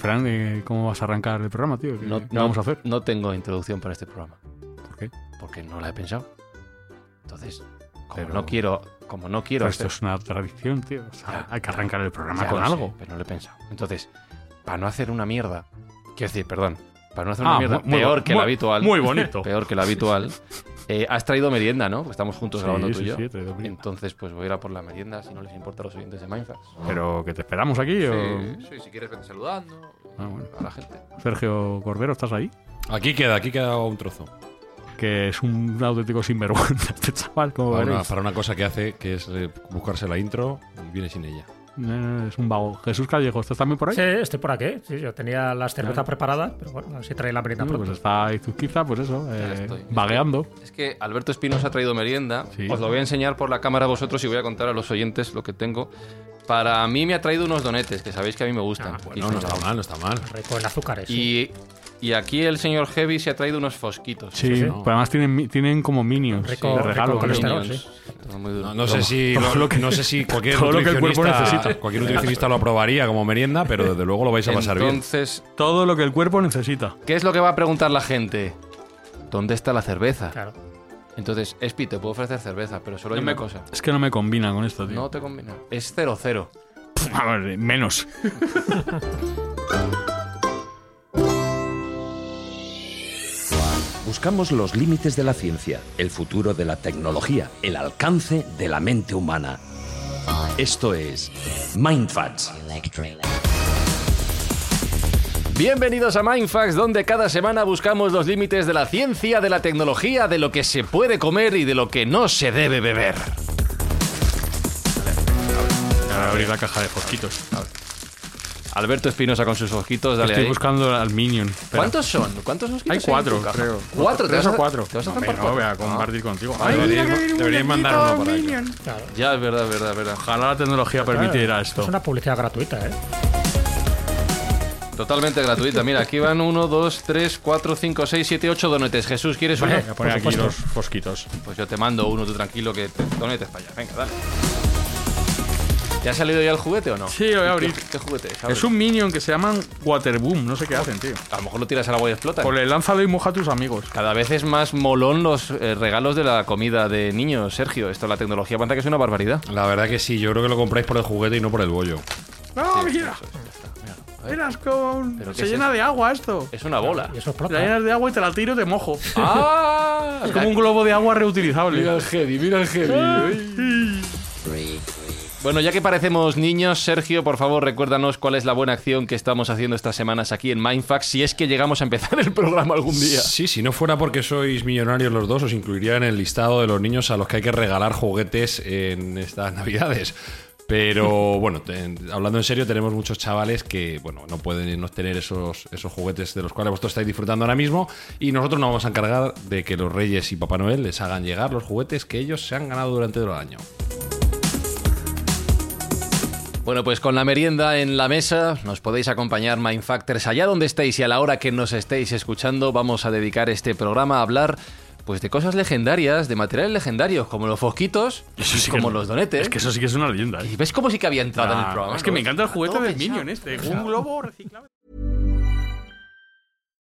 Fran, eh, ¿cómo vas a arrancar el programa, tío? ¿Qué, No, qué no- vamos a hacer? No tengo introducción para este programa. ¿Por qué? Porque no la he pensado. Entonces, como Pero- no quiero, como no quiero Pero esto es una tradición, tío. O sea, Ya, hay que arrancar el programa con sé, algo. pero no lo he pensado. Entonces, para no hacer una mierda, quiero decir, perdón, para no hacer Ah, una mierda muy peor que la habitual, Muy bonito. peor que la habitual, eh, has traído merienda, ¿no? Porque estamos juntos Sí, grabando tú sí, y yo. sí, he traído merienda. Entonces, pues voy a ir a por la merienda, si no les importa a los oyentes de Mindfax. Pero que te esperamos aquí, o... Sí, sí, si quieres vete saludando Ah, bueno. a la gente. Sergio Cordero, ¿estás ahí? Aquí queda, aquí queda un trozo. Que es un auténtico sinvergüenza este chaval, como Para una, para una cosa que hace, que es eh, buscarse la intro y viene sin ella. Eh, Es un vago. Jesús Callejo, ¿estás también por ahí? Sí, estoy por aquí. Sí, yo tenía las cervezas preparadas, pero bueno, a ver si trae la merienda Bueno, pronto. pues está Izuzquiza, pues eso, eh, estoy. vagueando. Es que Alberto Espinosa ha traído merienda. Sí. Os lo voy a enseñar por la cámara a vosotros y voy a contar a los oyentes lo que tengo. Para mí me ha traído unos donetes, que sabéis que a mí me gustan. Ah, Y No, no está mal, no está mal. Rico en azúcares. sí. Y, y aquí el señor Heavy se ha traído unos fosquitos. Sí, sí. pero además tienen, tienen como minions Rico- de regalo. colesterol. Minions. sí. No, no sé si lo, lo que- no sé si cualquier todo lo que el cuerpo nutricionista- necesita. cualquier nutricionista lo aprobaría como merienda, pero desde luego lo vais a pasar bien. Entonces, Todo lo que el cuerpo necesita. ¿qué es lo que va a preguntar la gente? ¿Dónde está la cerveza? Claro. Entonces, Espi, te puedo ofrecer cerveza, pero solo hay No me- una cosa. Es que no me combina con esto, tío. No te combina. Es 0-0. A ver, menos. Buscamos los límites de la ciencia, el futuro de la tecnología, el alcance de la mente humana. Esto es Mindfacts. Bienvenidos a Mindfax, donde cada semana buscamos los límites de la ciencia, de la tecnología, de lo que se puede comer y de lo que no se debe beber. Voy a abrir la caja de fosquitos. Alberto Espinosa con sus ojitos, dale Estoy ahí. buscando al minion. Espera. ¿Cuántos son? ¿Cuántos mosquitos Hay cuatro, en tu caja? creo. ¿Cuatro? ¿Te ¿Tres vas o a- cuatro? ¿Te vas a Hombre, zampar no, voy a compartir contigo. Ay, Deberíais, deberíais mandar uno para aquí. Claro. Ya, es verdad, es verdad, verdad. Ojalá la tecnología permitiera esto. Es una publicidad gratuita, ¿eh? Totalmente gratuita. Mira, aquí van 1, 2, 3, 4, 5, 6, 7, 8 donetes. Jesús, ¿quieres uno? Voy a poner aquí los fosquitos. Pues yo te mando uno, tú tranquilo, que te donetes para allá. Venga, dale. ¿Te ha salido ya el juguete o no? Sí, lo voy a abrir. ¿Qué, qué juguete es? Es un minion que se llaman Waterboom. No sé qué hacen, tío. A lo mejor lo tiras al agua y explota. Pues le lánzalo y moja a tus amigos. Cada vez es más molón los eh, regalos de la comida de niños, Sergio. Esto, la tecnología, parece que es una barbaridad. La verdad que sí, yo creo que lo compráis por el juguete y no por el bollo. No, mira. Verás con... ¿Pero qué Se llena eso? de agua esto. Es una bola. Y eso La explota. llenas de agua y te la tiro y te mojo. ¡Ah! Es como un globo de agua reutilizable. Mira el heavy, mira el heavy. Bueno, ya que parecemos niños, Sergio, por favor, recuérdanos cuál es la buena acción que estamos haciendo estas semanas aquí en Mindfax, si es que llegamos a empezar el programa algún día. Sí, si no fuera porque sois millonarios los dos, os incluiría en el listado de los niños a los que hay que regalar juguetes en estas navidades. Pero bueno, hablando en serio, tenemos muchos chavales que bueno, no pueden no tener esos, esos juguetes de los cuales vosotros estáis disfrutando ahora mismo. Y nosotros nos vamos a encargar de que los Reyes y Papá Noel les hagan llegar los juguetes que ellos se han ganado durante todo el año. Bueno, pues con la merienda en la mesa nos podéis acompañar Mindfactors allá donde estéis y a la hora que nos estéis escuchando vamos a dedicar este programa a hablar pues de cosas legendarias, de materiales legendarios como los fosquitos, Eso sí como los donetes. Es que eso sí que es una leyenda. ¿eh? ¿Y ves cómo sí que había entrado en el Ah, programa? es que no? me encanta el juguete del. Minion este. Un globo reciclable.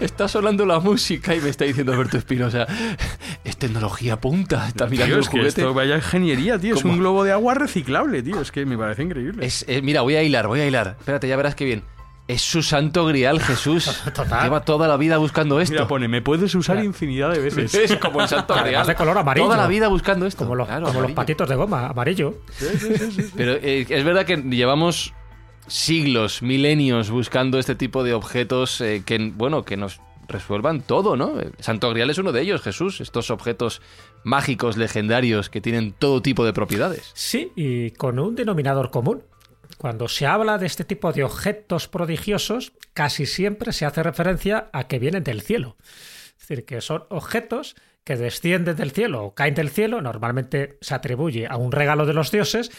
Está sonando la música y me está diciendo Alberto Espinosa, es tecnología punta. Está mirando Tío, el es que juguete. esto vaya ingeniería, tío. Es un globo de agua reciclable, tío. Es que me parece increíble. Es- eh, mira, voy a hilar, voy a hilar. Espérate, ya verás qué bien. Es su santo grial, Jesús. Total. Lleva toda la vida buscando esto. Mira, pone, me puedes usar infinidad de veces. Es como el santo Además grial. de color amarillo. Toda la vida buscando esto. Como los, Claro, como los patitos de goma, amarillo. Pero eh, es verdad que llevamos siglos, milenios buscando este tipo de objetos eh, que, bueno, que nos resuelvan todo, ¿no? El Santo Grial es uno de ellos, Jesús. Estos objetos mágicos, legendarios, que tienen todo tipo de propiedades. Sí, y con un denominador común. Cuando se habla de este tipo de objetos prodigiosos, casi siempre se hace referencia a que vienen del cielo. Es decir, que son objetos que descienden del cielo o caen del cielo, normalmente se atribuye a un regalo de los dioses,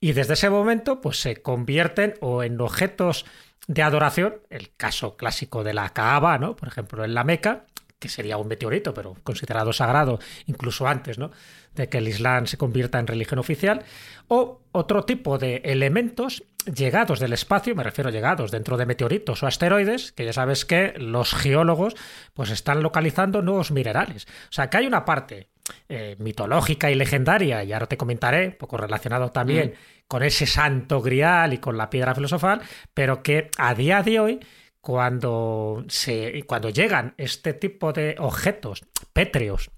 y desde ese momento pues se convierten o en objetos de adoración, el caso clásico de la Kaaba, ¿no? Por ejemplo, en la Meca, que sería un meteorito, pero considerado sagrado incluso antes, ¿no? de que el Islam se convierta en religión oficial, o otro tipo de elementos llegados del espacio, me refiero llegados dentro de meteoritos o asteroides, que ya sabes que los geólogos pues están localizando nuevos minerales. O sea, que hay una parte eh, mitológica y legendaria, y ahora te comentaré, un poco relacionado también con ese santo grial y con la piedra filosofal, pero que a día de hoy cuando, se, cuando llegan este tipo de objetos pétreos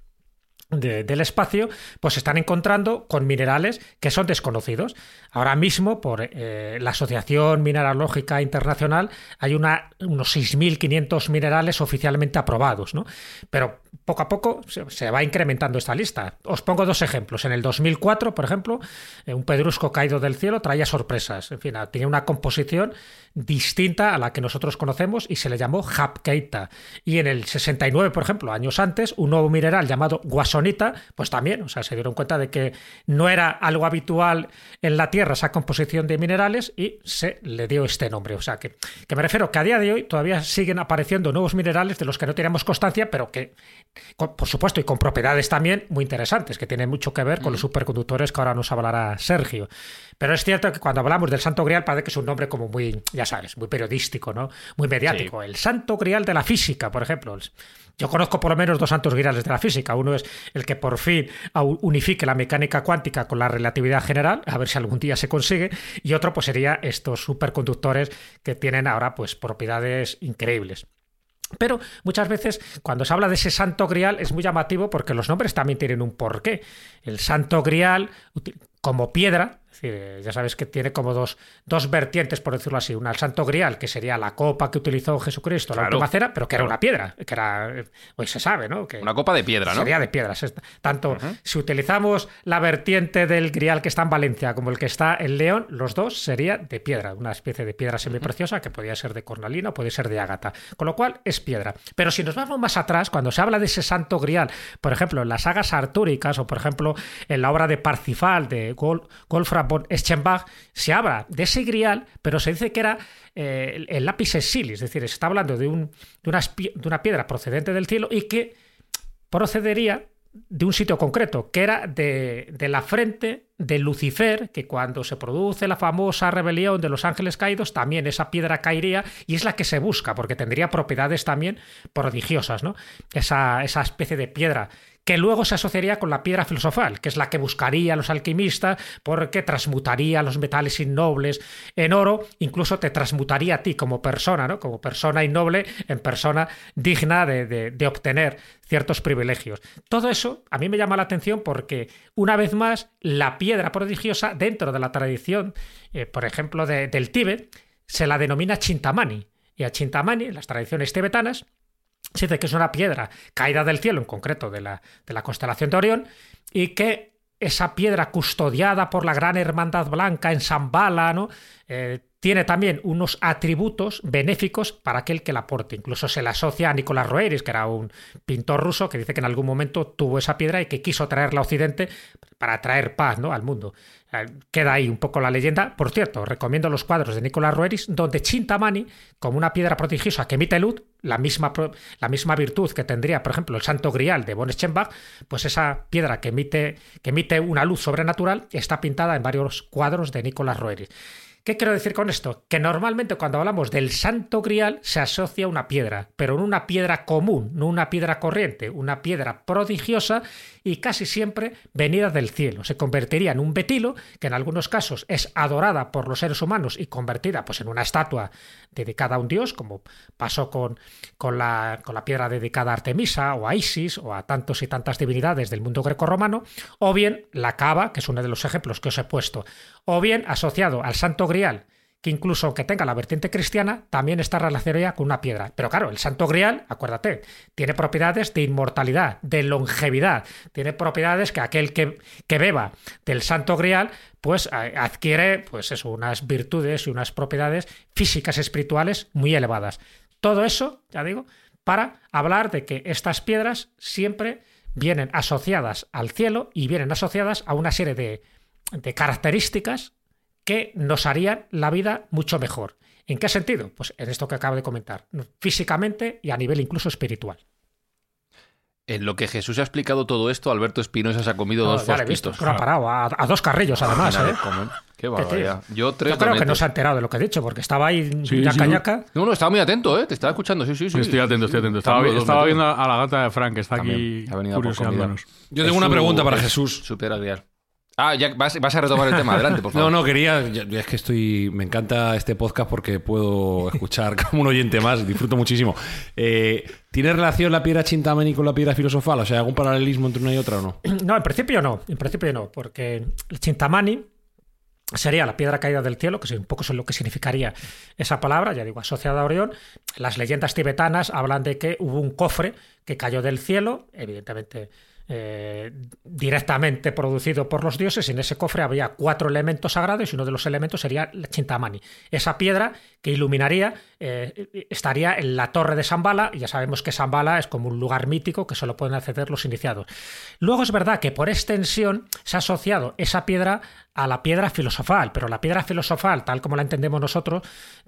de- del espacio, pues se están encontrando con minerales que son desconocidos. Ahora mismo, por eh, la Asociación Mineralógica Internacional, hay unos 6.500 minerales oficialmente aprobados, ¿no? Pero poco a poco se, se va incrementando esta lista. Os pongo dos ejemplos. En el 2004, por ejemplo, eh, un pedrusco caído del cielo traía sorpresas. En fin, ah, tenía una composición distinta a la que nosotros conocemos y se le llamó Hapkeita. Y en el 69, por ejemplo, años antes, un nuevo mineral llamado guasonita, pues también, o sea, se dieron cuenta de que no era algo habitual en la Tierra esa composición de minerales y se le dio este nombre. O sea, que, que me refiero que a día de hoy todavía siguen apareciendo nuevos minerales de los que no teníamos constancia, pero que, con- por supuesto, y con propiedades también muy interesantes, que tienen mucho que ver con los superconductores que ahora nos hablará Sergio. Pero es cierto que cuando hablamos del Santo Grial parece que es un nombre como muy, ya sabes, muy periodístico, ¿no? Muy mediático. El Santo Grial de la física, por ejemplo. Yo conozco por lo menos dos santos griales de la física. Uno es el que por fin unifique la mecánica cuántica con la relatividad general, a ver si algún día se consigue. Y otro pues sería estos superconductores que tienen ahora pues propiedades increíbles. Pero muchas veces cuando se habla de ese santo grial es muy llamativo porque los nombres también tienen un porqué. El santo grial como piedra, es decir, ya sabes que tiene como dos, dos vertientes, por decirlo así. Una, el santo grial, que sería la copa que utilizó Jesucristo, la Claro. última cena, pero que era una piedra, que era, hoy se sabe, ¿no? Que, Una copa de piedra, ¿no? Sería de piedras. Es- Tanto si utilizamos la vertiente del grial que está en Valencia como el que está en León, los dos serían de piedra, una especie de piedra semipreciosa que podría ser de cornalina o puede ser de ágata. Con lo cual es piedra. Pero si nos vamos más atrás, cuando se habla de ese santo grial, por ejemplo, en las sagas artúricas o por ejemplo en la obra de Parsifal de Wolfram von Eschenbach, se habla de ese grial, pero se dice que era eh, el, el lápiz exili, es decir, se está hablando de, un, de, una, de piedra procedente del cielo y que procedería de un sitio concreto, que era de, de la frente de Lucifer, que cuando se produce la famosa rebelión de los ángeles caídos, también esa piedra caería y es la que se busca, porque tendría propiedades también prodigiosas, ¿no? Esa especie de piedra que luego se asociaría con la piedra filosofal, que es la que buscarían los alquimistas porque transmutaría los metales innobles en oro, incluso te transmutaría a ti como persona, ¿no? Como persona innoble en persona digna de obtener ciertos privilegios. Todo eso a mí me llama la atención porque, una vez más, la piedra prodigiosa dentro de la tradición, eh, por ejemplo, de- del Tíbet, se la denomina Chintamani. Y a Chintamani, en las tradiciones tibetanas, se dice que es una piedra caída del cielo, en concreto de la, de la constelación de Orión, y que esa piedra custodiada por la gran hermandad blanca en Zambala, ¿no? Eh, tiene también unos atributos benéficos para aquel que la porte. Incluso se le asocia a Nicolás Roeris, que era un pintor ruso que dice que en algún momento tuvo esa piedra y que quiso traerla a Occidente para traer paz ¿no? al mundo. Eh, Queda ahí un poco la leyenda. Por cierto, recomiendo los cuadros de Nicolás Roeris, donde Chintamani, como una piedra prodigiosa que emite luz, la misma, la misma virtud que tendría, por ejemplo, el Santo Grial de von Eschenbach, pues esa piedra que emite, que emite una luz sobrenatural está pintada en varios cuadros de Nicolás Roeris. ¿Qué quiero decir con esto? Que normalmente cuando hablamos del santo grial se asocia a una piedra, pero no una piedra común, no una piedra corriente, una piedra prodigiosa y casi siempre venida del cielo. Se convertiría en un betilo, que en algunos casos es adorada por los seres humanos y convertida pues, en una estatua dedicada a un dios, como pasó con, con, la, con la piedra dedicada a Artemisa o a Isis o a tantos y tantas divinidades del mundo grecorromano, o bien la cava, que es uno de los ejemplos que os he puesto, o bien asociado al santo grial que incluso aunque tenga la vertiente cristiana, también está relacionada con una piedra. Pero claro, el Santo Grial, acuérdate, tiene propiedades de inmortalidad, de longevidad, tiene propiedades que aquel que, que beba del Santo Grial, pues adquiere, pues eso, unas virtudes y unas propiedades físicas espirituales muy elevadas. Todo eso, ya digo, para hablar de que estas piedras siempre vienen asociadas al cielo y vienen asociadas a una serie de, de características que nos harían la vida mucho mejor. ¿En qué sentido? Pues en esto que acabo de comentar, físicamente y a nivel incluso espiritual. En lo que Jesús ha explicado todo esto, Alberto Espinosa se ha comido dos ya visto, ha parado, a, dos carrillos además. ¿eh? Qué barbaridad. Yo, tres Yo creo que no se ha enterado de lo que he dicho, porque estaba ahí sí, cañaca. No, no, estaba muy atento, ¿eh? Te estaba escuchando, sí, sí, sí. Estoy atento, estoy atento. Estaba, viendo a la gata de Frank, que está aquí curioseándonos. Yo tengo una pregunta para Jesús. Super adiar. Ah, ya vas, a retomar el tema, adelante, por favor. No, no, quería. Es que estoy. Me encanta este podcast porque puedo escuchar como un oyente más, disfruto muchísimo. Eh, ¿Tiene relación la piedra chintamani con la piedra filosofal? O sea, ¿algún paralelismo entre una y otra o no? No, en principio no. En principio no, porque el chintamani sería la piedra caída del cielo, que es un poco lo que significaría esa palabra, ya digo, asociada a Orión. Las leyendas tibetanas hablan de que hubo un cofre que cayó del cielo, evidentemente eh, directamente producido por los dioses. En ese cofre había cuatro elementos sagrados y uno de los elementos sería la Chintamani. Esa piedra que iluminaría eh, estaría en la torre de Zambala ya sabemos que Zambala es como un lugar mítico que solo pueden acceder los iniciados. Luego es verdad que por extensión se ha asociado esa piedra a la piedra filosofal, pero la piedra filosofal, tal como la entendemos nosotros,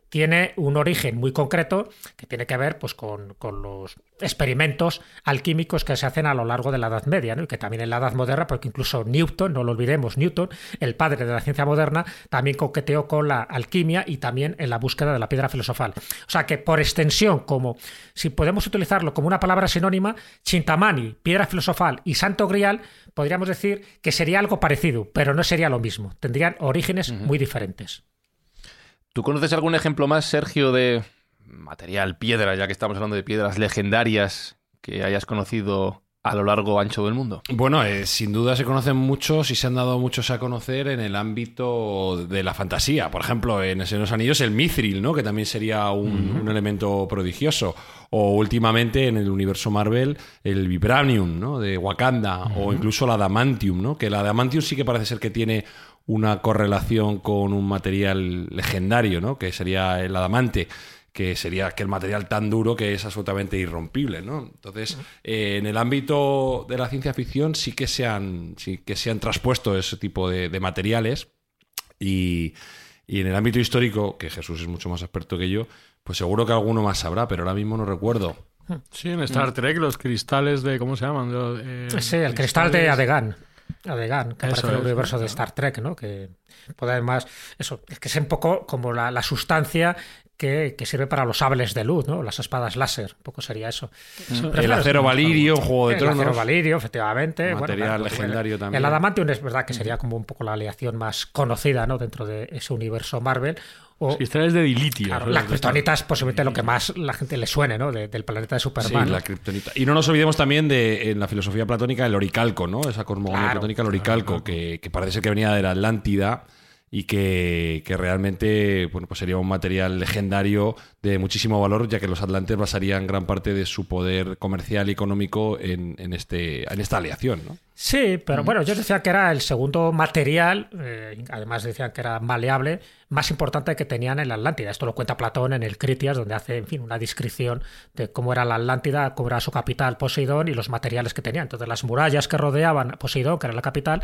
tiene un origen muy concreto que tiene que ver pues, con, los experimentos alquímicos que se hacen a lo largo de la Edad Media, y que también en la Edad Moderna, porque incluso Newton, no lo olvidemos, Newton, el padre de la ciencia moderna, también coqueteó con la alquimia y también en la búsqueda de la piedra filosofal. O sea que por extensión, como si podemos utilizarlo como una palabra sinónima, Chintamani, piedra filosofal y Santo Grial, podríamos decir que sería algo parecido, pero no sería lo mismo tendrían orígenes muy diferentes. ¿Tú conoces algún ejemplo más, Sergio, de material, piedra, ya que estamos hablando de piedras legendarias que hayas conocido a lo largo ancho del mundo? Bueno, eh, sin duda se conocen muchos y se han dado muchos a conocer en el ámbito de la fantasía. Por ejemplo, en los Anillos el mithril, ¿no? que también sería un, elemento prodigioso. O últimamente en el universo Marvel el vibranium ¿no? de Wakanda o incluso el adamantium, ¿no? que el adamantium sí que parece ser que tiene una correlación con un material legendario, ¿no? que sería el adamante que sería aquel material tan duro que es absolutamente irrompible, ¿no? Entonces, eh, en el ámbito de la ciencia ficción sí que se han, sí que se han traspuesto ese tipo de, materiales y, y, en el ámbito histórico, que Jesús es mucho más experto que yo, pues seguro que alguno más sabrá, pero ahora mismo no recuerdo. Sí, en Star Trek los cristales de, ¿cómo se llaman? Eh, sí, el cristal de Adegan. Adegan, que aparece en el universo de Star Trek, ¿no? Que puede además, eso, es que es un poco como la, la sustancia que, sirve para los sables de luz, ¿no? Las espadas láser, un poco sería eso. el acero valirio, Juego de Tronos. El acero valirio, efectivamente. Material legendario también. El adamantium es verdad que sería como un poco la aleación más conocida, ¿no? Dentro de ese universo Marvel. O, cristales de dilitio. Claro, la kriptonita es posiblemente lo que más la gente le suene, ¿no? del planeta de Superman. Sí, la kriptonita. Y no nos olvidemos también de en la filosofía platónica el oricalco, ¿no? Esa cosmogonía platónica, el oricalco, que, que parece ser que venía de la Atlántida y que, realmente bueno, pues sería un material legendario de muchísimo valor, ya que los atlantes basarían gran parte de su poder comercial y económico en, en, este, en esta aleación. ¿no? Sí, pero bueno, yo decía que era el segundo material, eh, además decían que era maleable, más importante que tenían en la Atlántida. Esto lo cuenta Platón en el Critias, donde hace, en fin, una descripción de cómo era la Atlántida, cómo era su capital, Poseidón, y los materiales que tenía. Entonces, las murallas que rodeaban Poseidón, que era la capital,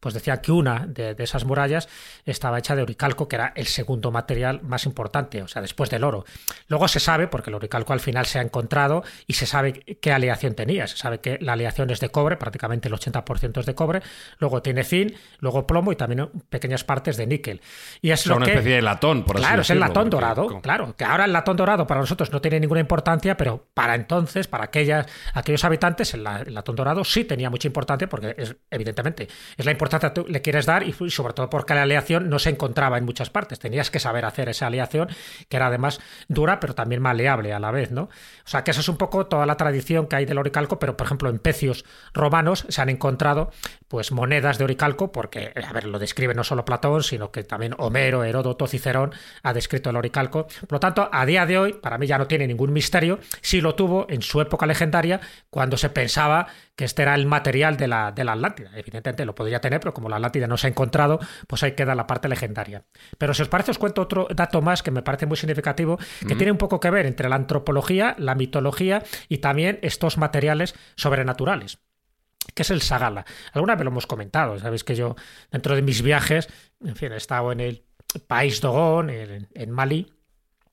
pues decían que una de, esas murallas estaba hecha de oricalco, que era el segundo material más importante, o sea, después del oro. Luego se sabe, porque el oricalco al final se ha encontrado, y se sabe qué aleación tenía. Se sabe que la aleación es de cobre, prácticamente el 80 80% es de cobre, luego tiene zinc, luego plomo y también pequeñas partes de níquel. Y es, una especie de latón, por así Claro, es el latón dorado, claro, que ahora el latón dorado para nosotros no tiene ninguna importancia, pero para entonces, para aquellas, aquellos habitantes, el, latón dorado sí tenía mucha importancia porque es, evidentemente es la importancia que tú le quieres dar y sobre todo porque la aleación no se encontraba en muchas partes, tenías que saber hacer esa aleación que era además dura pero también maleable a la vez, ¿no? O sea que eso es un poco toda la tradición que hay del oricalco, pero por ejemplo en pecios romanos se han encontrado pues monedas de oricalco porque, a ver, lo describe no solo Platón, sino que también Homero, Heródoto, Cicerón ha descrito el oricalco. Por lo tanto, a día de hoy, para mí ya no tiene ningún misterio, si lo tuvo en su época legendaria, cuando se pensaba que este era el material de la, de la Atlántida. Evidentemente lo podría tener, pero como la Atlántida no se ha encontrado, pues ahí queda la parte legendaria. Pero si os parece, os cuento otro dato más que me parece muy significativo, que tiene un poco que ver entre la antropología, la mitología y también estos materiales sobrenaturales que es el Sagala. Alguna vez lo hemos comentado, sabéis que yo dentro de mis viajes, en fin, he estado en el país Dogón, en, en Mali,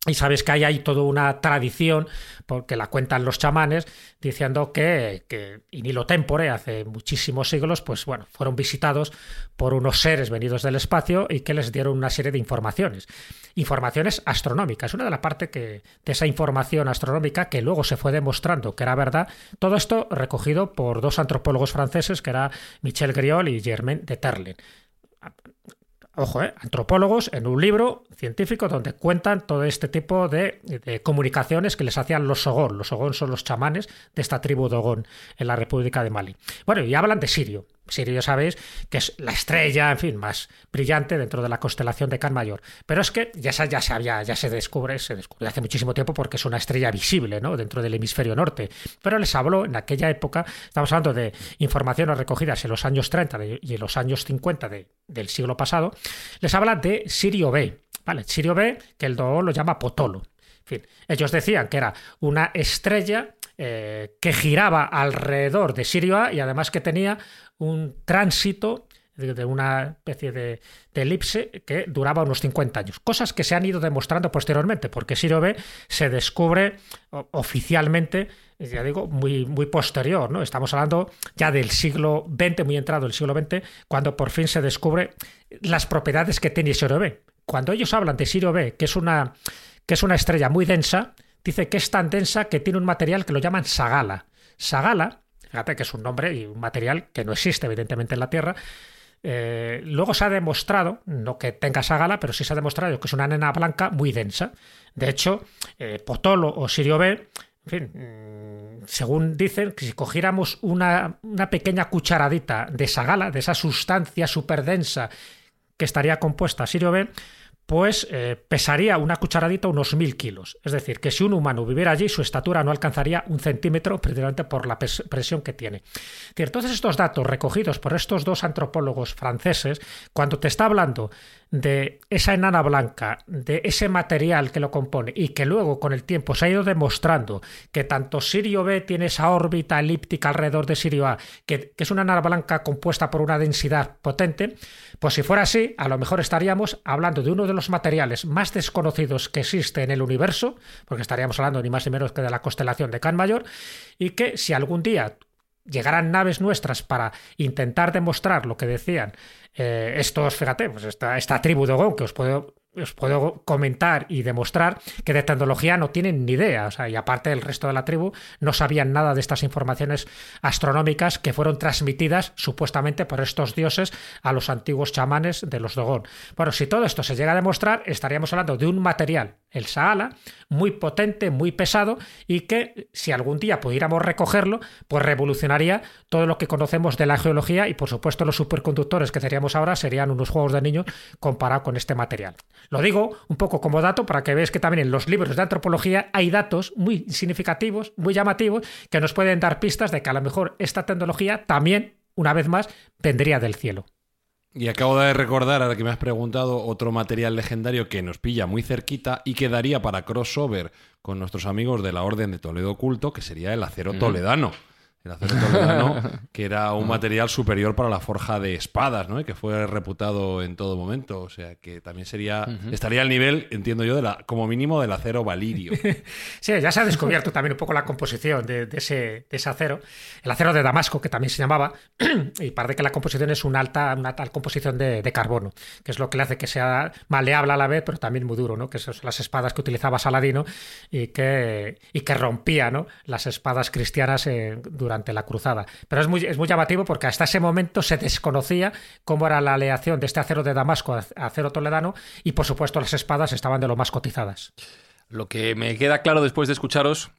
y sabes que hay ahí toda una tradición, porque la cuentan los chamanes, diciendo que, que Inilo Tempore, hace muchísimos siglos, pues bueno, fueron visitados por unos seres venidos del espacio y que les dieron una serie de informaciones. Informaciones astronómicas. Una de las partes que, de esa información astronómica que luego se fue demostrando que era verdad, todo esto recogido por dos antropólogos franceses, que era Michel Griol y Germain de Terlen ojo, eh, antropólogos en un libro científico donde cuentan todo este tipo de, comunicaciones que les hacían los Sogón. Los Sogón son los chamanes de esta tribu Dogón en la República de Mali. Bueno, y hablan de Sirio. Sirio sabéis que es la estrella, en fin, más brillante dentro de la constelación de Can Mayor. Pero es que ya se, ya se, ya se descubre, se hace muchísimo tiempo porque es una estrella visible, ¿no? Dentro del hemisferio norte. Pero les habló en aquella época, estamos hablando de informaciones recogidas en los años 30 y en los años 50 del siglo pasado, les habla de Sirio B. ¿Vale? Sirio B, que el Do lo llama Potolo. En fin, ellos decían que era una estrella eh, que giraba alrededor de Sirio A y además que tenía un tránsito de una especie de, elipse que duraba unos 50 años. Cosas que se han ido demostrando posteriormente, porque Sirio B se descubre oficialmente, ya digo, muy, muy posterior, ¿no? Estamos hablando ya del siglo XX, muy entrado el siglo XX, cuando por fin se descubre las propiedades que tiene Sirio B. Cuando ellos hablan de Sirio B, que es una, que es una estrella muy densa, dice que es tan densa que tiene un material que lo llaman sagala. Sagala, fíjate que es un nombre y un material que no existe evidentemente en la Tierra, eh, luego se ha demostrado, no que tenga sagala, pero sí se ha demostrado que es una nena blanca muy densa. De hecho, eh, Potolo o Sirio B, en fin, mm, según dicen, que si cogiéramos una, una pequeña cucharadita de sagala, de esa sustancia súper densa que estaría compuesta Sirio B, pues eh, pesaría una cucharadita unos mil kilos. Es decir, que si un humano viviera allí, su estatura no alcanzaría un centímetro precisamente por la presión que tiene. todos estos datos recogidos por estos dos antropólogos franceses, cuando te está hablando de esa enana blanca, de ese material que lo compone y que luego con el tiempo se ha ido demostrando que tanto Sirio B tiene esa órbita elíptica alrededor de Sirio A, que, que es una enana blanca compuesta por una densidad potente, pues si fuera así, a lo mejor estaríamos hablando de uno de los materiales más desconocidos que existe en el universo, porque estaríamos hablando ni más ni menos que de la constelación de Can Mayor, y que si algún día llegaran naves nuestras para intentar demostrar lo que decían eh, estos, fíjate, pues esta, tribu de Gon, que os puedo os puedo comentar y demostrar que de tecnología no tienen ni idea. O sea, y aparte el resto de la tribu no sabían nada de estas informaciones astronómicas que fueron transmitidas supuestamente por estos dioses a los antiguos chamanes de los Dogón. Bueno, si todo esto se llega a demostrar, estaríamos hablando de un material, el Saala, muy potente, muy pesado y que si algún día pudiéramos recogerlo, pues revolucionaría todo lo que conocemos de la geología y por supuesto los superconductores que teníamos ahora serían unos juegos de niños comparado con este material. Lo digo un poco como dato para que veáis que también en los libros de antropología hay datos muy significativos, muy llamativos, que nos pueden dar pistas de que a lo mejor esta tecnología también, una vez más, vendría del cielo. Y acabo de recordar, ahora que me has preguntado, otro material legendario que nos pilla muy cerquita y quedaría para crossover con nuestros amigos de la Orden de Toledo Oculto, que sería el acero toledano. El acero toledano, que era un material superior para la forja de espadas, ¿no? Y que fue reputado en todo momento. O sea, que también sería estaría al nivel, entiendo yo, de la, como mínimo del acero valirio. sí, ya se ha descubierto también un poco la composición de, ese, ese, acero. El acero de Damasco, que también se llamaba, y parece que la composición es una alta, una tal composición de, carbono, que es lo que le hace que sea maleable a la vez, pero también muy duro, ¿no? Que son las espadas que utilizaba Saladino y que, y que rompía, ¿no? Las espadas cristianas durante durante la cruzada. Pero es muy, es muy llamativo porque hasta ese momento se desconocía cómo era la aleación de este acero de Damasco a acero toledano y por supuesto las espadas estaban de lo más cotizadas. Lo que me queda claro después de escucharos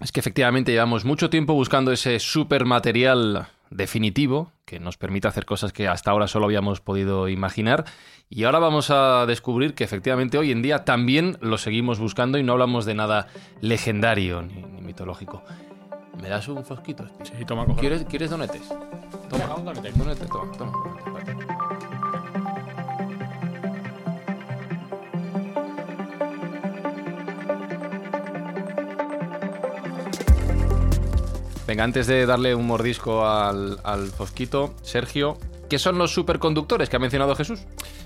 es que efectivamente llevamos mucho tiempo buscando ese supermaterial definitivo que nos permite hacer cosas que hasta ahora solo habíamos podido imaginar y ahora vamos a descubrir que efectivamente hoy en día también lo seguimos buscando y no hablamos de nada legendario ni mitológico. ¿Me das un fosquito? Sí, toma, ¿Quieres, ¿Quieres donetes? Toma, un donete. Donete, toma, toma. Venga, antes de darle un mordisco al, al fosquito, Sergio, ¿qué son los superconductores que ha mencionado Jesús?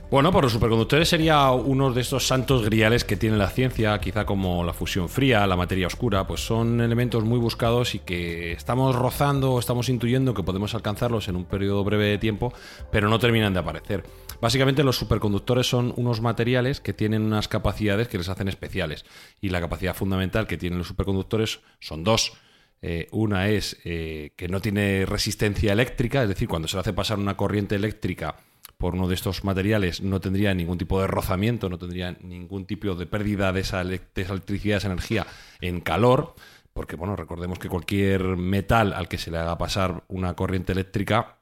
Bueno, pues los superconductores sería uno de estos santos griales que tiene la ciencia, quizá como la fusión fría, la materia oscura, pues son elementos muy buscados y que estamos rozando, estamos intuyendo que podemos alcanzarlos en un periodo breve de tiempo, pero no terminan de aparecer. Básicamente los superconductores son unos materiales que tienen unas capacidades que les hacen especiales y la capacidad fundamental que tienen los superconductores son dos. Eh, una es eh, que no tiene resistencia eléctrica, es decir, cuando se le hace pasar una corriente eléctrica por uno de estos materiales no tendría ningún tipo de rozamiento, no tendría ningún tipo de pérdida de esa, electricidad, esa energía en calor, porque bueno, recordemos que cualquier metal al que se le haga pasar una corriente eléctrica,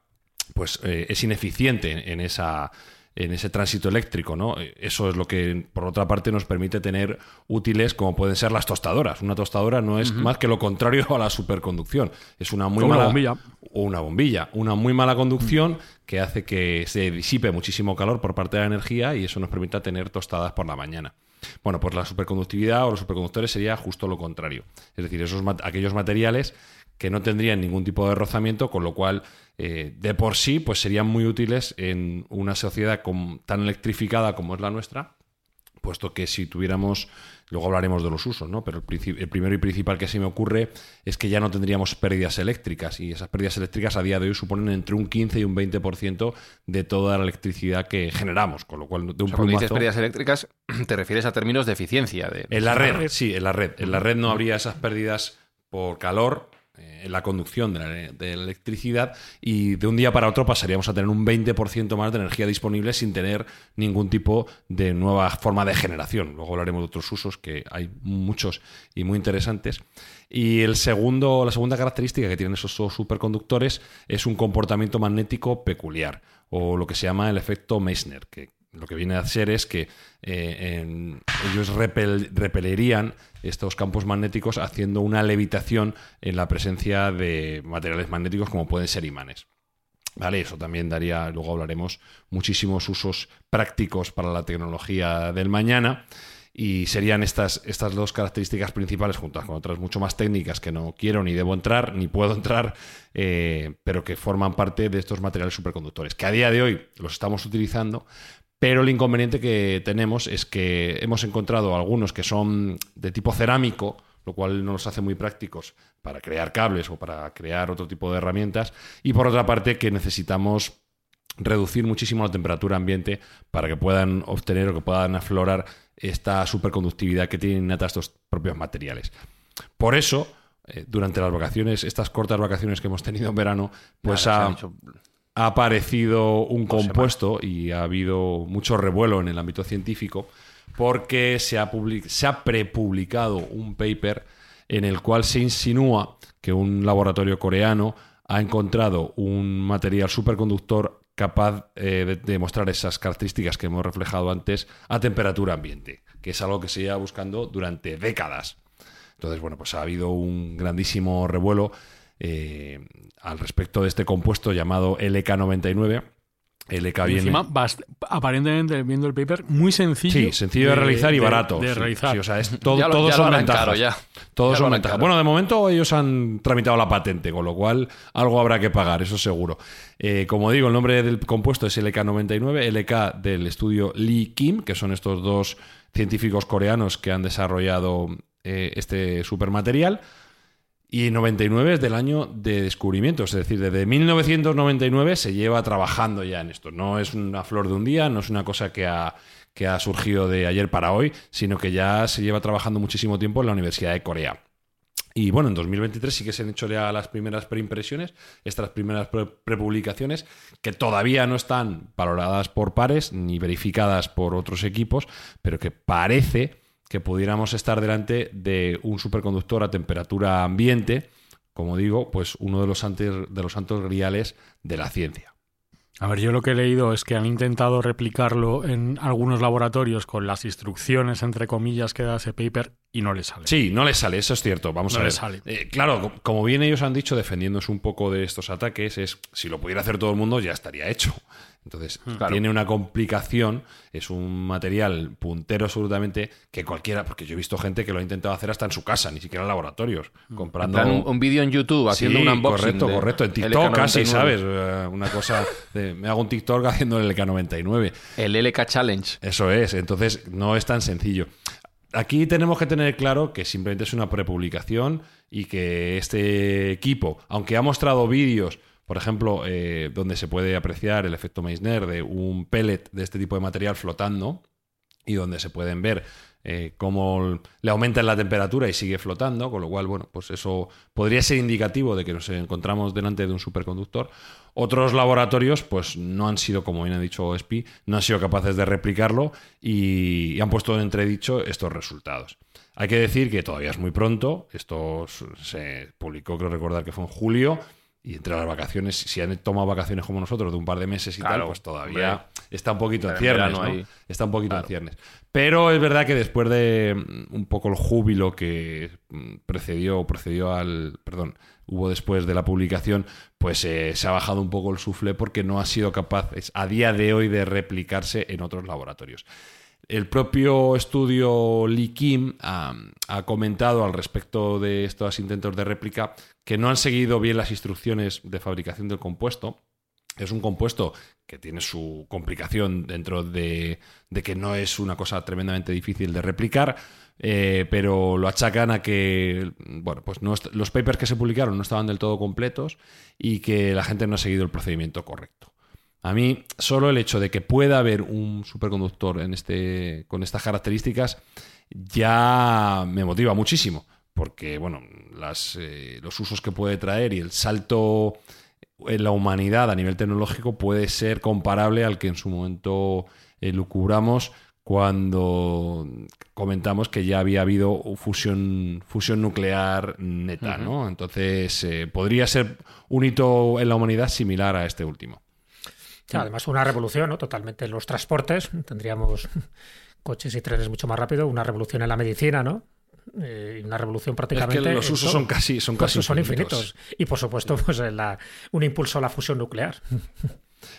pues eh, es ineficiente en esa en ese tránsito eléctrico, ¿no? Eso es lo que, por otra parte, nos permite tener útiles como pueden ser las tostadoras. Una tostadora no es más que lo contrario a la superconducción. Es una muy mala... Una bombilla. O una bombilla. Una muy mala conducción que hace que se disipe muchísimo calor por parte de la energía y eso nos permite tener tostadas por la mañana. Bueno, pues la superconductividad o los superconductores sería justo lo contrario. Es decir, esos aquellos materiales que no tendrían ningún tipo de rozamiento, con lo cual eh, de por sí pues serían muy útiles en una sociedad tan electrificada como es la nuestra, puesto que si tuviéramos, luego hablaremos de los usos, ¿no? pero el, primero y principal que se me ocurre es que ya no tendríamos pérdidas eléctricas y esas pérdidas eléctricas a día de hoy suponen entre un 15 y un 20% de toda la electricidad que generamos, con lo cual de un o dices pérdidas eléctricas te refieres a términos de eficiencia. De... En la red, sí, en la red. En la red no habría esas pérdidas por calor en la conducción de la, electricidad y de un día para otro pasaríamos a tener un 20% más de energía disponible sin tener ningún tipo de nueva forma de generación. Luego hablaremos de otros usos que hay muchos y muy interesantes. Y el segundo, la segunda característica que tienen esos superconductores es un comportamiento magnético peculiar o lo que se llama el efecto Meissner, que lo que viene a ser es que eh, ellos repelerían estos campos magnéticos haciendo una levitación en la presencia de materiales magnéticos como pueden ser imanes. Vale, eso también daría, luego hablaremos, muchísimos usos prácticos para la tecnología del mañana. Y serían estas, estas dos características principales, juntas con otras mucho más técnicas que no quiero ni debo entrar, ni puedo entrar, eh, pero que forman parte de estos materiales superconductores, que a día de hoy los estamos utilizando, pero el inconveniente que tenemos es que hemos encontrado algunos que son de tipo cerámico, lo cual no los hace muy prácticos para crear cables o para crear otro tipo de herramientas. Y por otra parte, que necesitamos reducir muchísimo la temperatura ambiente para que puedan obtener o que puedan aflorar esta superconductividad que tienen innata estos propios materiales. Por eso, eh, durante las vacaciones, estas cortas vacaciones que hemos tenido en verano, pues ha, ha aparecido un compuesto y ha habido mucho revuelo en el ámbito científico porque se ha, se ha prepublicado un paper en el cual se insinúa que un laboratorio coreano ha encontrado un material superconductor capaz eh, de demostrar esas características que hemos reflejado antes a temperatura ambiente, que es algo que se lleva buscando durante décadas. Entonces, bueno, pues ha habido un grandísimo revuelo eh, al respecto de este compuesto llamado LK99 LK viene. Encima, aparentemente, viendo el paper, muy sencillo. Sí, sencillo de, realizar y barato. De, realizar. o sea, es todo, todos son ventajas. ya. Todos son ventajas. Bueno, de momento ellos han tramitado la patente, con lo cual algo habrá que pagar, eso seguro. Eh, como digo, el nombre del compuesto es LK99, LK del estudio Lee Kim, que son estos dos científicos coreanos que han desarrollado eh, este supermaterial. Y 99 es del año de descubrimiento, es decir, desde 1999 se lleva trabajando ya en esto. No es una flor de un día, no es una cosa que ha, que ha surgido de ayer para hoy, sino que ya se lleva trabajando muchísimo tiempo en la Universidad de Corea. Y bueno, en 2023 sí que se han hecho ya las primeras preimpresiones, estas primeras prepublicaciones, que todavía no están valoradas por pares ni verificadas por otros equipos, pero que parece que pudiéramos estar delante de un superconductor a temperatura ambiente, como digo, pues uno de los, de los santos griales de la ciencia. A ver, yo lo que he leído es que han intentado replicarlo en algunos laboratorios con las instrucciones, entre comillas, que da ese paper y no le sale. Sí, no le sale, eso es cierto. Vamos a ver. Le sale. Eh, claro, como bien ellos han dicho, defendiéndose un poco de estos ataques, es si lo pudiera hacer todo el mundo ya estaría hecho. Entonces, hmm. tiene una complicación, es un material puntero absolutamente que cualquiera, porque yo he visto gente que lo ha intentado hacer hasta en su casa, ni siquiera en laboratorios, hmm. comprando... Un, vídeo en YouTube haciendo un unboxing. Correcto, correcto, en TikTok casi, ¿sabes? Eh, una cosa, me hago un TikTok haciendo el LK99. El LK Challenge. Eso es, entonces no es tan sencillo. Aquí tenemos que tener claro que simplemente es una prepublicación y que este equipo, aunque ha mostrado vídeos por ejemplo, eh, donde se puede apreciar el efecto Meissner de un pellet de este tipo de material flotando y donde se pueden ver eh, cómo le aumenta la temperatura y sigue flotando, con lo cual, bueno, pues eso podría ser indicativo de que nos encontramos delante de un superconductor. Otros laboratorios, pues no han sido, como bien ha dicho SPI, no han sido capaces de replicarlo y, han puesto en entredicho estos resultados. Hay que decir que todavía es muy pronto, esto se publicó, creo recordar que fue en julio, y entre las vacaciones, si han tomado vacaciones como nosotros de un par de meses y tal, pues todavía está un poquito en ciernes, ¿no? Está un poquito en ciernes. Pero es verdad que después de mm, un poco el júbilo que mm, precedió, procedió al, perdón, hubo después de la publicación, pues eh, se ha bajado un poco el sufle porque no ha sido capaz a día de hoy de replicarse en otros laboratorios. El propio estudio Lee Kim ha, comentado al respecto de estos intentos de réplica que no han seguido bien las instrucciones de fabricación del compuesto. Es un compuesto que tiene su complicación dentro de, que no es una cosa tremendamente difícil de replicar, eh, pero lo achacan a que bueno, pues los papers que se publicaron no estaban del todo completos y que la gente no ha seguido el procedimiento correcto. A mí, solo el hecho de que pueda haber un superconductor en este, con estas características ya me motiva muchísimo. Porque, bueno, eh, los usos que puede traer y el salto la humanidad a nivel tecnológico puede ser comparable al que en su momento eh, lucubramos cuando comentamos que ya había habido fusión, fusión nuclear neta, ¿no? Entonces, eh, podría ser un hito en la humanidad similar a este último. Además, una revolución, ¿no? Totalmente en los transportes. Tendríamos coches y trenes mucho más rápido, una revolución en la medicina, ¿no? Eh, una revolución prácticamente. Es que los usos son casi, son casi son infinitos. Y por supuesto, pues un impulso a la fusión nuclear.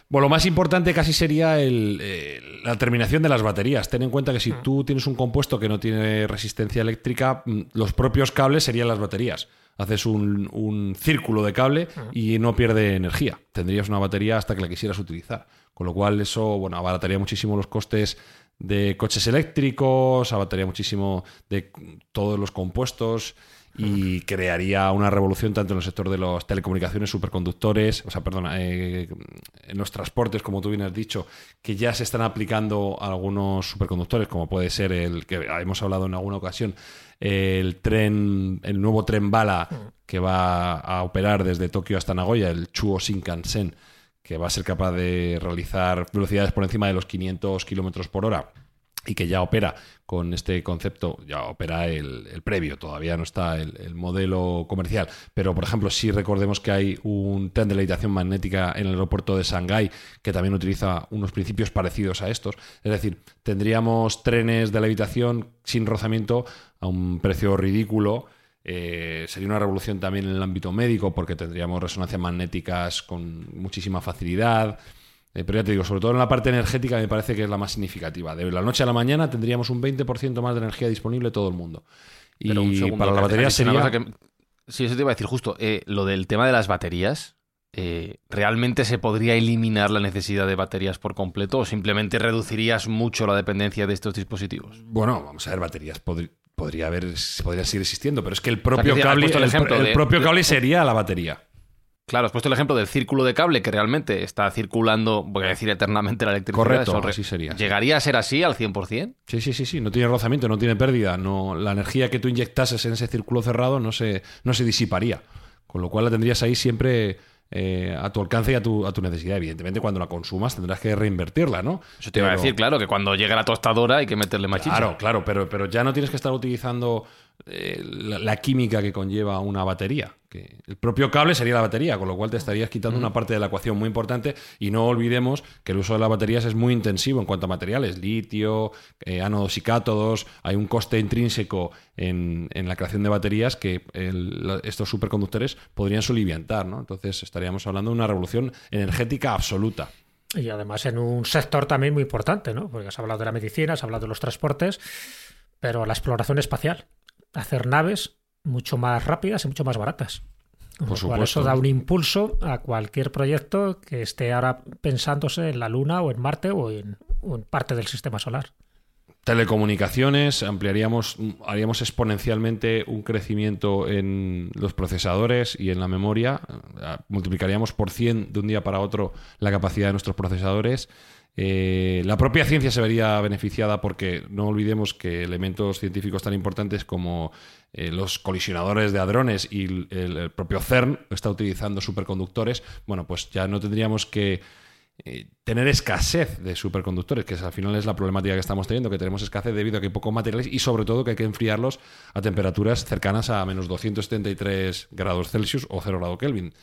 Bueno, lo más importante casi sería eh, la terminación de las baterías. Ten en cuenta que si mm. tú tienes un compuesto que no tiene resistencia eléctrica, mm, los propios cables serían las baterías haces un, círculo de cable y no pierde energía. Tendrías una batería hasta que la quisieras utilizar. Con lo cual eso, bueno, abarataría muchísimo los costes de coches eléctricos, abarataría muchísimo de todos los compuestos y crearía una revolución tanto en el sector de las telecomunicaciones, superconductores, o sea, perdona, eh, en los transportes, como tú bien has dicho, que ya se están aplicando algunos superconductores, como puede ser el que hemos hablado en alguna ocasión, el tren, el nuevo tren bala que va a operar desde Tokio hasta Nagoya, el Chuo Shinkansen, que va a ser capaz de realizar velocidades por encima de los 500 kilómetros por hora y que ya opera con este concepto, ya opera el, previo, todavía no está el, modelo comercial. Pero, por ejemplo, si recordemos que hay un tren de levitación magnética en el aeropuerto de Shanghái que también utiliza unos principios parecidos a estos. Es decir, tendríamos trenes de levitación sin rozamiento a un precio ridículo. Eh, sería una revolución también en el ámbito médico porque tendríamos resonancias magnéticas con muchísima facilidad. Eh, pero ya te digo, sobre todo en la parte energética me parece que es la más significativa. De la noche a la mañana tendríamos un 20% más de energía disponible todo el mundo. Y Pero un segundo, para la batería una sería... cosa que- Sí, eso te iba a decir justo. Eh, lo del tema de las baterías, eh, ¿realmente se podría eliminar la necesidad de baterías por completo o simplemente reducirías mucho la dependencia de estos dispositivos? Bueno, vamos a ver, baterías podría haber, podría seguir existiendo, pero es que el propio cable, el el, ejemplo el de- propio cable sería la batería. Claro, has puesto el ejemplo del círculo de cable que realmente está circulando, voy a decir eternamente la electricidad. Correcto, así sería. ¿Llegaría a ser así al 100%? Sí, sí, sí, sí, no tiene rozamiento, no tiene pérdida, no, la energía que tú inyectases en ese círculo cerrado no se, no se disiparía, con lo cual la tendrías ahí siempre eh, a tu alcance y a tu, a tu necesidad. Evidentemente, cuando la consumas tendrás que reinvertirla, ¿no? Eso te iba a decir, claro, que cuando llegue la tostadora hay que meterle más chicha. Claro, claro, pero, pero ya no tienes que estar utilizando eh, la, la química que conlleva una batería. Que el propio cable sería la batería, con lo cual te estarías quitando una parte de la ecuación muy importante. Y no olvidemos que el uso de las baterías es muy intensivo en cuanto a materiales: litio, eh, ánodos y cátodos. Hay un coste intrínseco en, en la creación de baterías que el- estos superconductores podrían soliviantar. ¿no? Entonces estaríamos hablando de una revolución energética absoluta. Y además en un sector también muy importante, ¿no? Porque has hablado de la medicina, has hablado de los transportes, pero la exploración espacial. Hacer naves mucho más rápidas y mucho más baratas. Por lo cual eso da un impulso a cualquier proyecto que esté ahora pensándose en la Luna o en Marte o en, o en parte del sistema solar. Telecomunicaciones, ampliaríamos, haríamos exponencialmente un crecimiento en los procesadores y en la memoria. Eh, Multiplicaríamos por 100 de un día para otro la capacidad de nuestros procesadores. Eh, la propia ciencia se vería beneficiada porque no olvidemos que elementos científicos tan importantes como eh, los colisionadores de hadrones y el, propio CERN está utilizando superconductores. Bueno, pues ya no tendríamos que eh, tener escasez de superconductores, que al final es la problemática que estamos teniendo, que tenemos escasez debido a que hay pocos materiales y sobre todo que hay que enfriarlos a temperaturas cercanas a menos 273 grados Celsius o 0 grado Kelvin.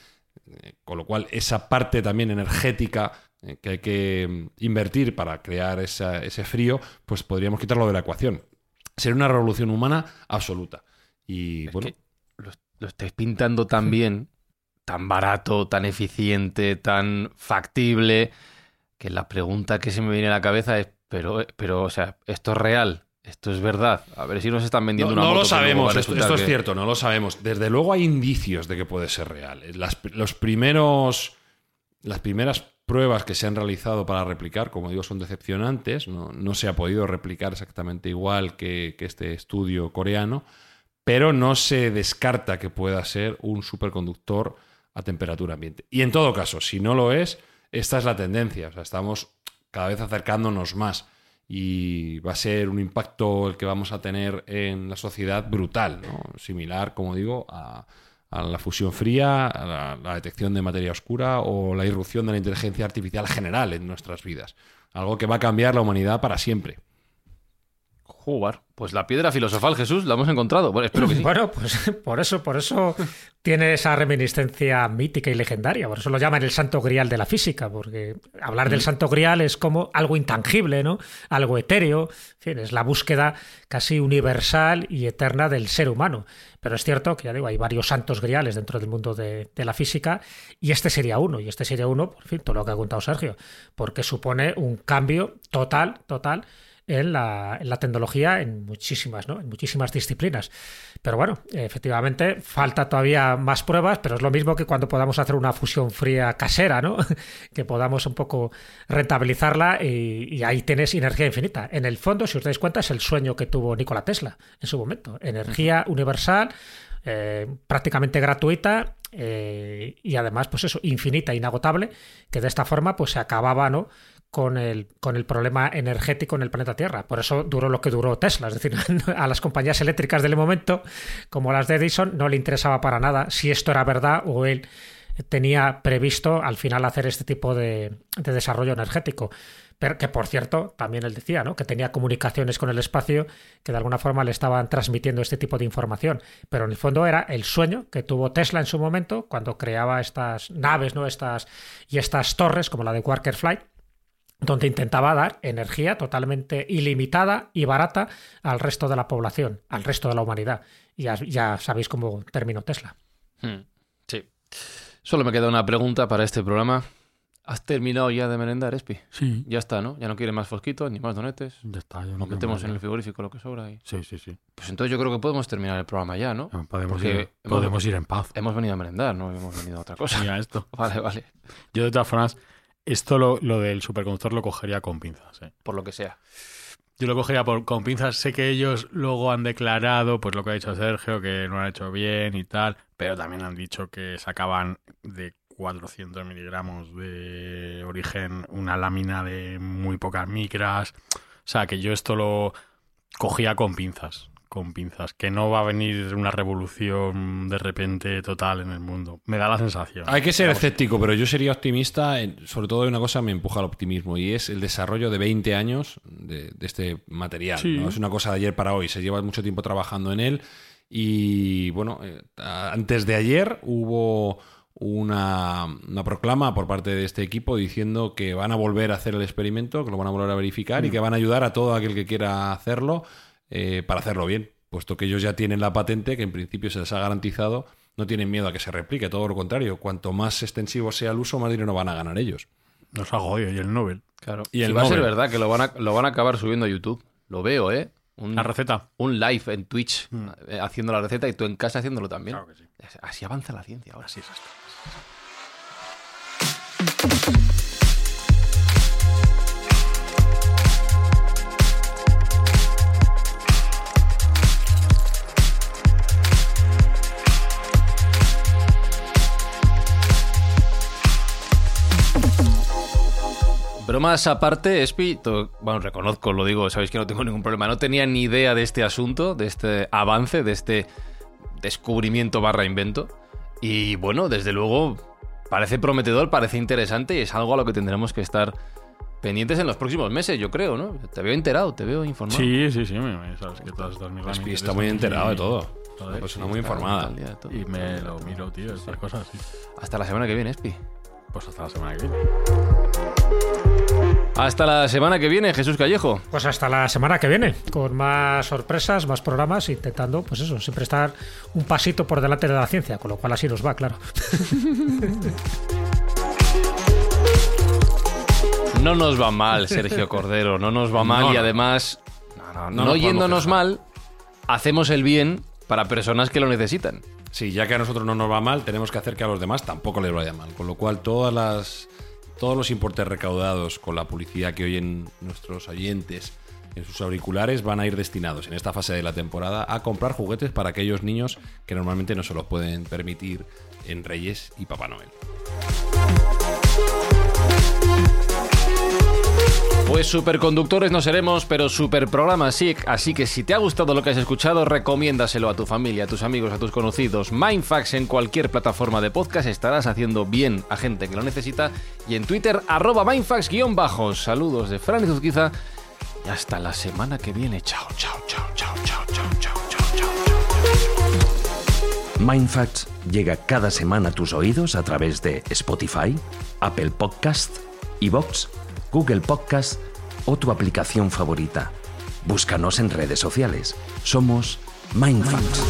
Eh, Con lo cual, esa parte también energética eh, que hay que mm, invertir para crear esa- ese frío, pues podríamos quitarlo de la ecuación. Sería una revolución humana absoluta. Y Es bueno, que lo, lo estáis pintando tan bien, tan barato, tan eficiente, tan factible, que la pregunta que se me viene a la cabeza es, pero, pero o sea, ¿esto es real? ¿Esto es verdad? A ver si nos están vendiendo No, una no moto lo luego va sabemos, esto, es cierto, no lo sabemos. Desde luego hay indicios de que puede ser real. Las, los primeros, las primeras pruebas que se han realizado para replicar, como digo, son decepcionantes. No, se ha podido replicar exactamente igual que, que este estudio coreano, pero no se descarta que pueda ser un superconductor a temperatura ambiente. Y en todo caso, si no lo es, esta es la tendencia. O sea, estamos cada vez acercándonos más y va a ser un impacto el que vamos a tener en la sociedad brutal, ¿no? similar, como digo, a, a la fusión fría, a la, la detección de materia oscura o la irrupción de la inteligencia artificial general en nuestras vidas. Algo que va a cambiar la humanidad para siempre. Jugar. Pues la piedra filosofal, Jesús, la hemos encontrado. Bueno, espero que sí. Bueno, pues por eso, por eso tiene esa reminiscencia mítica y legendaria. Por eso lo llaman el santo grial de la física, porque hablar del santo grial es como algo intangible, ¿no? Algo etéreo. En fin, es la búsqueda casi universal y eterna del ser humano. Pero es cierto que ya digo, hay varios santos griales dentro del mundo de, de la física, y este sería uno, y este sería uno, por fin, todo lo que ha contado Sergio, porque supone un cambio total, total en la, en la tecnología en muchísimas, ¿no? En muchísimas disciplinas. Pero bueno, efectivamente, falta todavía más pruebas, pero es lo mismo que cuando podamos hacer una fusión fría casera, ¿no? que podamos un poco rentabilizarla y, y ahí tienes energía infinita. En el fondo, si os dais cuenta, es el sueño que tuvo Nikola Tesla en su momento. Energía universal, eh, prácticamente gratuita eh, y además, pues eso, infinita, inagotable, que de esta forma pues se acababa, ¿no? Con el, con el problema energético en el planeta Tierra. Por eso duró lo que duró Tesla. Es decir, a las compañías eléctricas del momento, como las de Edison, no le interesaba para nada si esto era verdad o él tenía previsto al final hacer este tipo de, de desarrollo energético. Pero que, por cierto, también él decía, ¿no? Que tenía comunicaciones con el espacio que de alguna forma le estaban transmitiendo este tipo de información. Pero en el fondo era el sueño que tuvo Tesla en su momento cuando creaba estas naves, ¿no? Estas, y estas torres, como la de Walker Flight, donde intentaba dar energía totalmente ilimitada y barata al resto de la población, al resto de la humanidad. Y ya, ya sabéis cómo terminó Tesla. Hmm, Sí. Solo me queda una pregunta para este programa. ¿Has terminado ya de merendar, Espi? Sí. Ya está, ¿no? Ya no quieres más fosquitos ni más donetes. Ya está, yo no quiero metemos más en el ya. frigorífico lo que sobra y... Sí, sí, sí. Pues entonces yo creo que podemos terminar el programa ya, ¿no? Ah, Podemos, Porque ir, hemos- ir en paz. Hemos venido a merendar, no hemos venido a otra cosa. Mira esto. Vale, vale. Yo, de todas formas, esto lo, lo del superconductor lo cogería con pinzas. ¿eh? Por lo que sea. Yo lo cogería por, con pinzas. Sé que ellos luego han declarado, pues lo que ha dicho Sergio, que no lo han hecho bien y tal, pero también han dicho que sacaban de 400 miligramos de origen una lámina de muy pocas micras. O sea, que yo esto lo cogía con pinzas. Con pinzas. Que no va a venir una revolución de repente total en el mundo. Me da la sensación. Hay que ser escéptico, pero yo sería optimista. en- sobre todo, una cosa me empuja al optimismo y es el desarrollo de 20 años de, de este material. Sí. ¿no? Es una cosa de ayer para hoy. Se lleva mucho tiempo trabajando en él. Y bueno, eh, antes de ayer hubo una, una proclama por parte de este equipo diciendo que van a volver a hacer el experimento, que lo van a volver a verificar y que van a ayudar a todo aquel que quiera hacerlo eh, para hacerlo bien, puesto que ellos ya tienen la patente, que en principio se les ha garantizado, no tienen miedo a que se replique, todo lo contrario, cuanto más extensivo sea el uso, más dinero van a ganar ellos. Nos ha jodido. Y el Nobel. Claro. Y el va a ser verdad que lo van, a, lo van a acabar subiendo a YouTube. Lo veo, ¿eh? Un, La receta. un live en Twitch eh, haciendo la receta y tú en casa haciéndolo también. Claro que sí. Así avanza la ciencia ahora. Así es esto. Bromas aparte, Espi, bueno, reconozco, lo digo, sabéis que no tengo ningún problema. No tenía ni idea de este asunto, de este avance, de este descubrimiento barra invento. Y bueno, desde luego, parece prometedor, parece interesante y es algo a lo que tendremos que estar pendientes en los próximos meses, yo creo, ¿no? Te veo enterado, te veo informado. Sí, sí, sí. me- sabes que todas estas me Espi está muy enterado de todo. Una persona muy informada. Al día de todo. Y me lo miro, tío, estas cosas, sí. Hasta la semana que viene, Espi. Pues hasta la semana que viene. Hasta la semana que viene, Jesús Callejo. Pues hasta la semana que viene, con más sorpresas, más programas, intentando, pues eso, siempre estar un pasito por delante de la ciencia, con lo cual así nos va, claro. No nos va mal, Sergio Cordero, no nos va mal No, y además, no, no, No no nos yéndonos mal, hacemos el bien para personas que lo necesitan. Sí, ya que a nosotros no nos va mal, tenemos que hacer que a los demás tampoco les vaya mal. Con lo cual, todas las, todos los importes recaudados con la publicidad que oyen nuestros oyentes en sus auriculares van a ir destinados en esta fase de la temporada a comprar juguetes para aquellos niños que normalmente no se los pueden permitir en Reyes y Papá Noel. Pues superconductores no seremos, pero superprogramas sí. Así que si te ha gustado lo que has escuchado, recomiéndaselo a tu familia, a tus amigos, a tus conocidos. Mindfax en cualquier plataforma de podcast estarás haciendo bien a gente que lo necesita. Y en Twitter, arroba Mindfax-bajo. Saludos de Fran y Zuzquiza. Y hasta la semana que viene. Chao, chao, chao, chao, chao, chao, chao, chao, chao. Mindfacts llega cada semana a tus oídos a través de Spotify, Apple Podcast, Evox, Google Podcast o tu aplicación favorita. Búscanos en redes sociales. Somos Mindfacts.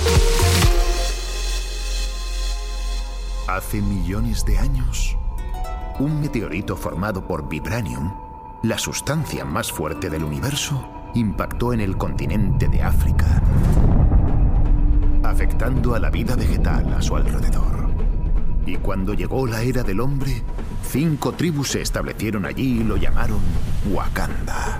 Hace millones de años, un meteorito formado por vibranium, la sustancia más fuerte del universo, impactó en el continente de África, afectando a la vida vegetal a su alrededor. Y cuando llegó la era del hombre, cinco tribus se establecieron allí y lo llamaron Wakanda.